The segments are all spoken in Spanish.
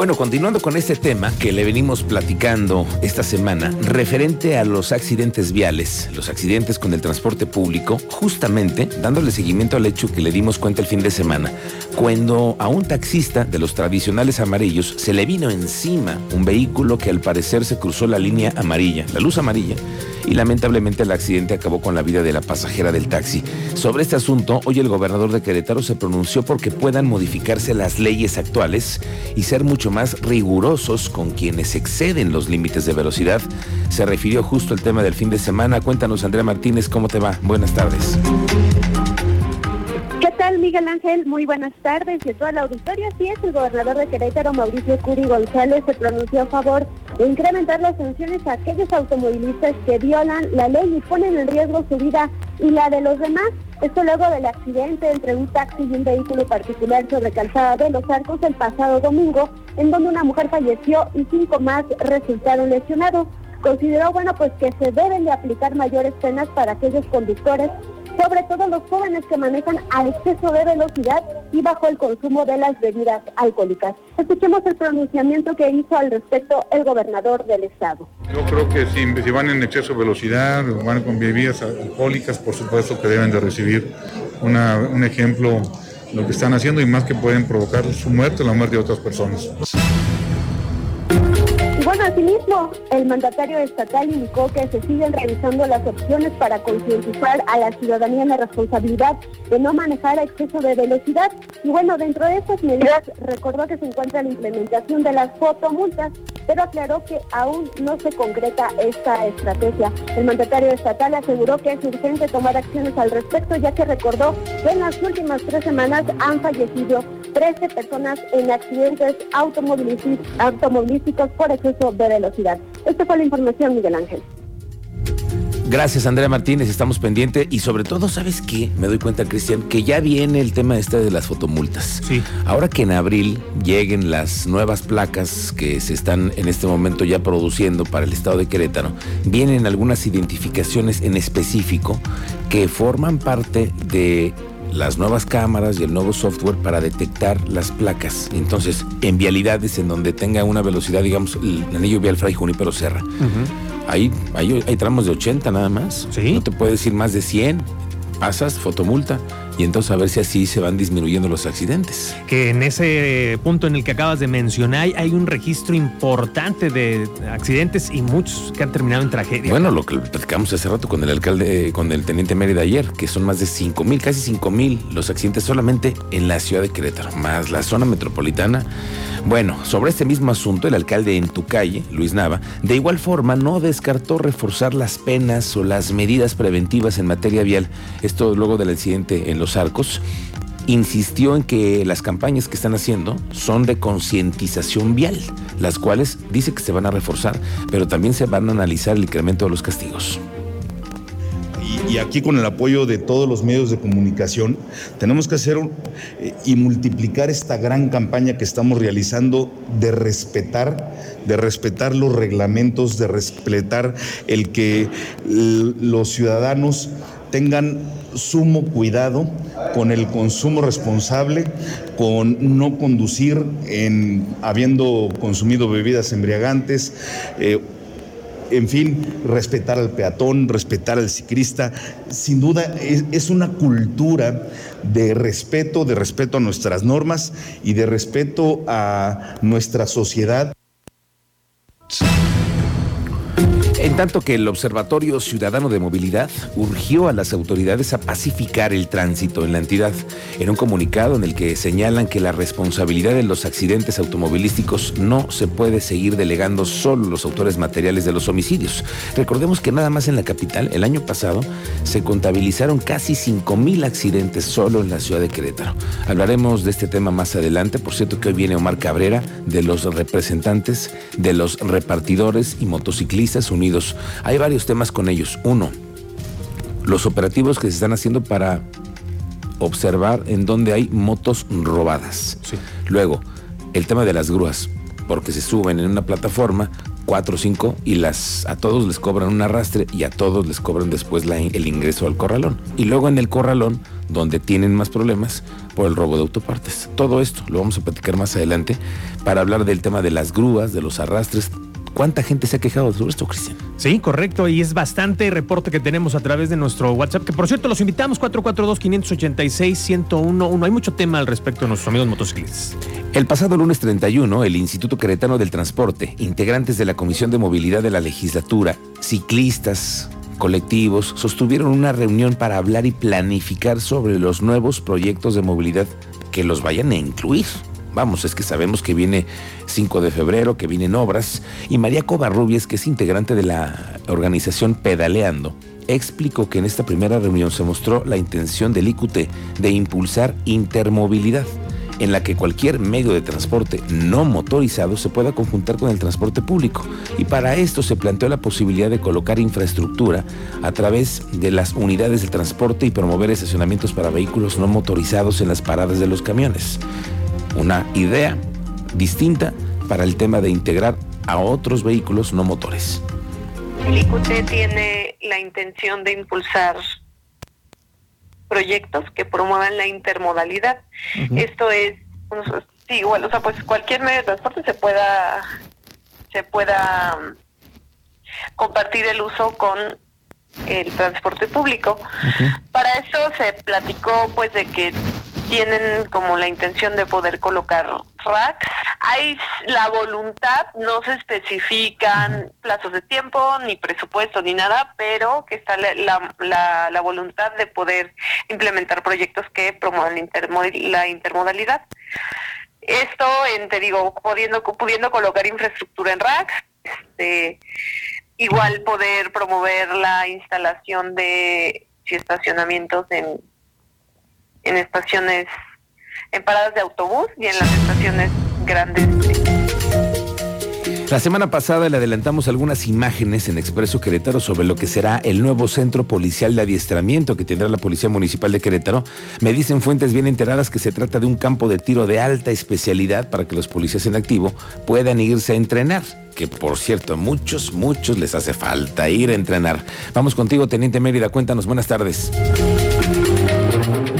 Bueno, continuando con este tema que le venimos platicando esta semana, referente a los accidentes viales, los accidentes con el transporte público, justamente dándole seguimiento al hecho que le dimos cuenta el fin de semana, cuando a un taxista de los tradicionales amarillos se le vino encima un vehículo que al parecer se cruzó la línea amarilla, la luz amarilla, y lamentablemente el accidente acabó con la vida de la pasajera del taxi. Sobre este asunto, hoy el gobernador de Querétaro se pronunció porque puedan modificarse las leyes actuales y ser mucho más rigurosos con quienes exceden los límites de velocidad. Se refirió justo al tema del fin de semana. Cuéntanos, Andrea Martínez, ¿cómo te va? Buenas tardes. ¿Qué tal, Miguel Ángel? Muy buenas tardes. Y toda la auditoría, sí es el gobernador de Querétaro, Mauricio Curi González, se pronunció a favor de incrementar las sanciones a aquellos automovilistas que violan la ley y ponen en riesgo su vida y la de los demás. Esto luego del accidente entre un taxi y un vehículo particular sobre calzada de Los Arcos el pasado domingo, en donde una mujer falleció y cinco más resultaron lesionados. Consideró, bueno, pues que se deben de aplicar mayores penas para aquellos conductores sobre todo los jóvenes que manejan a exceso de velocidad y bajo el consumo de las bebidas alcohólicas. Escuchemos el pronunciamiento que hizo al respecto el gobernador del estado. Yo creo que si, van en exceso de velocidad van con bebidas alcohólicas, por supuesto que deben de recibir un ejemplo lo que están haciendo y más que pueden provocar su muerte la muerte de otras personas. Bueno, asimismo, el mandatario estatal indicó que se siguen revisando las opciones para concientizar a la ciudadanía en la responsabilidad de no manejar a exceso de velocidad. Y bueno, dentro de estas medidas recordó que se encuentra la implementación de las fotomultas, pero aclaró que aún no se concreta esta estrategia. El mandatario estatal aseguró que es urgente tomar acciones al respecto, ya que recordó que en las últimas tres semanas han fallecido 13 personas en accidentes automovilísticos por exceso de velocidad. Esta fue la información, Miguel Ángel. Gracias, Andrea Martínez. Estamos pendientes y sobre todo, ¿sabes qué? Me doy cuenta, Cristian, que ya viene el tema este de las fotomultas. Sí. Ahora que en abril lleguen las nuevas placas que se están en este momento ya produciendo para el estado de Querétaro, vienen algunas identificaciones en específico que forman parte de las nuevas cámaras y el nuevo software para detectar las placas. Entonces, en vialidades en donde tenga una velocidad, digamos, el anillo vial Fray Junípero Serra, ahí, hay, hay tramos de 80 nada más. ¿Sí? No te puedes ir más de 100. Pasas, fotomulta y entonces a ver si así se van disminuyendo los accidentes. Que en ese punto en el que acabas de mencionar hay un registro importante de accidentes y muchos que han terminado en tragedia. Bueno, lo que platicamos hace rato con el alcalde, con el teniente Mérida ayer, que son más de 5 mil, casi 5 mil los accidentes solamente en la ciudad de Querétaro, más la zona metropolitana. Bueno, sobre este mismo asunto, el alcalde en tu calle, Luis Nava, de igual forma no descartó reforzar las penas o las medidas preventivas en materia vial. Esto luego del accidente en los arcos, insistió en que las campañas que están haciendo son de concientización vial, las cuales dice que se van a reforzar, pero también se van a analizar el incremento de los castigos. Y, aquí con el apoyo de todos los medios de comunicación, tenemos que hacer eh, y multiplicar esta gran campaña que estamos realizando de respetar, de respetar los reglamentos, de respetar el que los ciudadanos tengan sumo cuidado con el consumo responsable, con no conducir en habiendo consumido bebidas embriagantes. Eh, en fin, respetar al peatón, respetar al ciclista. Sin duda es, es, una cultura de respeto, de respeto a nuestras normas y de respeto a nuestra sociedad. Tanto que el Observatorio Ciudadano de Movilidad urgió a las autoridades a pacificar el tránsito en la entidad en un comunicado en el que señalan que la responsabilidad de los accidentes automovilísticos no se puede seguir delegando solo los autores materiales de los homicidios. Recordemos que nada más en la capital, el año pasado, se contabilizaron casi 5.000 accidentes solo en la ciudad de Querétaro. Hablaremos de este tema más adelante, por cierto que hoy viene Omar Cabrera de los representantes de los repartidores y motociclistas unidos hay varios temas con ellos. Uno, los operativos que se están haciendo para observar en dónde hay motos robadas. Luego, el tema de las grúas, porque se suben en una plataforma cuatro o cinco y las a todos les cobran un arrastre y a todos les cobran después el ingreso al corralón. Y luego en el corralón, donde tienen más problemas, por el robo de autopartes. Todo esto lo vamos a platicar más adelante para hablar del tema de las grúas, de los arrastres, ¿Cuánta gente se ha quejado de esto, Cristian? Sí, correcto. Y es bastante reporte que tenemos a través de nuestro WhatsApp, que por cierto los invitamos 442-586-1011. Hay mucho tema al respecto de nuestros amigos motociclistas. El pasado lunes 31, el Instituto Queretano del Transporte, integrantes de la Comisión de Movilidad de la Legislatura, ciclistas, colectivos, sostuvieron una reunión para hablar y planificar sobre los nuevos proyectos de movilidad que los vayan a incluir. Vamos, es que sabemos que viene 5 de febrero, que vienen obras, y María Covarrubias, que es integrante de la organización Pedaleando, explicó que en esta primera reunión se mostró la intención del IQT de impulsar intermovilidad en la que cualquier medio de transporte no motorizado se pueda conjuntar con el transporte público. Y para esto se planteó la posibilidad de colocar infraestructura a través de las unidades de transporte y promover estacionamientos para vehículos no motorizados en las paradas de los camiones una idea distinta para el tema de integrar a otros vehículos no motores. El IQT tiene la intención de impulsar proyectos que promuevan la intermodalidad. Esto es, sí, igual, o sea, pues cualquier medio de transporte se pueda, se pueda um, compartir el uso con el transporte público. Para eso se platicó, pues, de que tienen como la intención de poder colocar racks. Hay la voluntad, no se especifican plazos de tiempo, ni presupuesto, ni nada, pero que está la, la, la voluntad de poder implementar proyectos que promuevan la intermodalidad. Esto, en, te digo, pudiendo, pudiendo colocar infraestructura en racks, este, igual poder promover la instalación de estacionamientos en en estaciones, en paradas de autobús y en las estaciones grandes. La semana pasada le adelantamos algunas imágenes en Expreso Querétaro sobre lo que será el nuevo centro policial de adiestramiento que tendrá la Policía Municipal de Querétaro. Me dicen fuentes bien enteradas que se trata de un campo de tiro de alta especialidad para que los policías en activo puedan irse a entrenar. Que por cierto, a muchos, muchos les hace falta ir a entrenar. Vamos contigo, Teniente Mérida, cuéntanos, buenas tardes.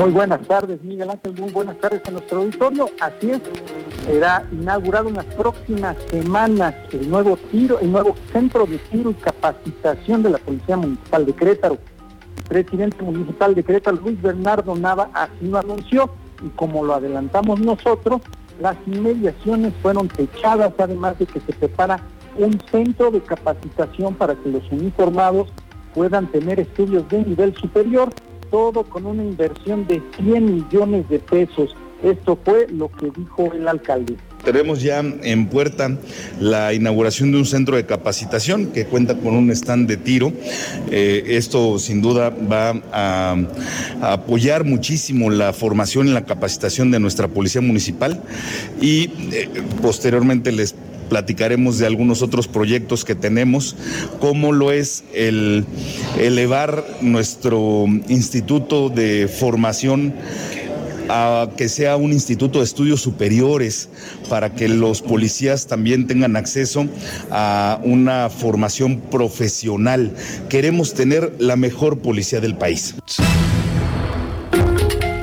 Muy buenas tardes, Miguel Ángel. Muy buenas tardes a nuestro auditorio. Así es, será inaugurado en las próximas semanas el nuevo tiro, el nuevo centro de tiro y capacitación de la Policía Municipal de Querétaro. El presidente municipal de Querétaro, Luis Bernardo Nava, así lo anunció y como lo adelantamos nosotros, las inmediaciones fueron techadas, además de que se prepara un centro de capacitación para que los uniformados puedan tener estudios de nivel superior todo con una inversión de 100 millones de pesos. Esto fue lo que dijo el alcalde. Tenemos ya en puerta la inauguración de un centro de capacitación que cuenta con un stand de tiro. Eh, esto sin duda va a, apoyar muchísimo la formación y la capacitación de nuestra policía municipal y eh, posteriormente les platicaremos de algunos otros proyectos que tenemos, como lo es el elevar nuestro instituto de formación a que sea un instituto de estudios superiores para que los policías también tengan acceso a una formación profesional. Queremos tener la mejor policía del país.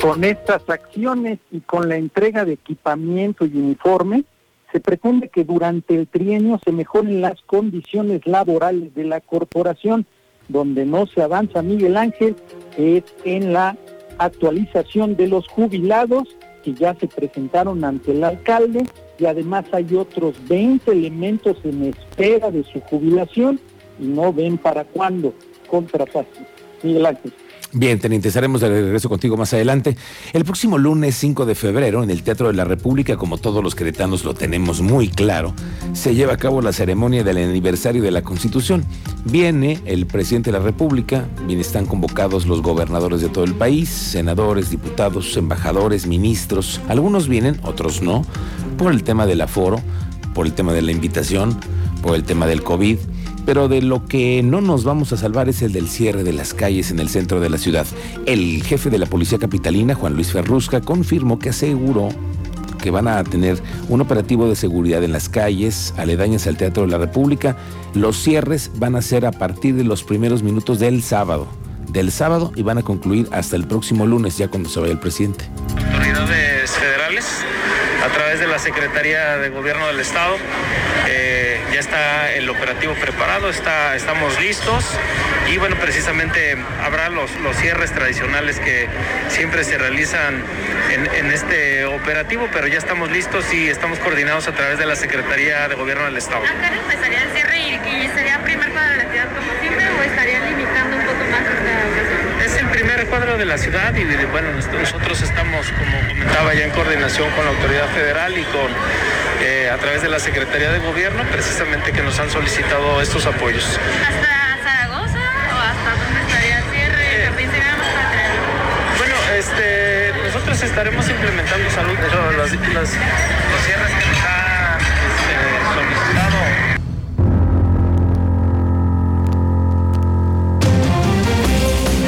Con estas acciones y con la entrega de equipamiento y uniforme, se pretende que durante el trienio se mejoren las condiciones laborales de la corporación. Donde no se avanza Miguel Ángel es en la actualización de los jubilados que ya se presentaron ante el alcalde y además hay otros 20 elementos en espera de su jubilación y no ven para cuándo contratación. Miguel Ángel. Bien, teniente, estaremos de regreso contigo más adelante. El próximo lunes 5 de febrero, en el Teatro de la República, como todos los queretanos lo tenemos muy claro, se lleva a cabo la ceremonia del aniversario de la Constitución. Viene el presidente de la República, bien están convocados los gobernadores de todo el país, senadores, diputados, embajadores, ministros. Algunos vienen, otros no, por el tema del aforo, por el tema de la invitación, por el tema del COVID pero de lo que no nos vamos a salvar es el del cierre de las calles en el centro de la ciudad. El jefe de la policía capitalina, Juan Luis Ferrusca, confirmó que aseguró que van a tener un operativo de seguridad en las calles aledañas al Teatro de la República. Los cierres van a ser a partir de los primeros minutos del sábado. Del sábado y van a concluir hasta el próximo lunes, ya cuando se vaya el presidente. Autoridades federales, a través de la Secretaría de Gobierno del Estado, eh, ya está el operativo preparado, está, estamos listos y bueno, precisamente habrá los, los cierres tradicionales que siempre se realizan en, en este operativo, pero ya estamos listos y estamos coordinados a través de la Secretaría de Gobierno del Estado. ¿Acá empezaría el cierre y que sería primer cuadro de la ciudad como siempre o estarían limitando un poco más esta? Es el primer cuadro de la ciudad y bueno, nosotros estamos, como comentaba ya, en coordinación con la autoridad federal y con eh, a través de la Secretaría de Gobierno, precisamente que nos han solicitado estos apoyos. ¿Hasta Zaragoza o hasta dónde estaría el cierre? También sería más para traer. Bueno, este, nosotros estaremos implementando salud, las, las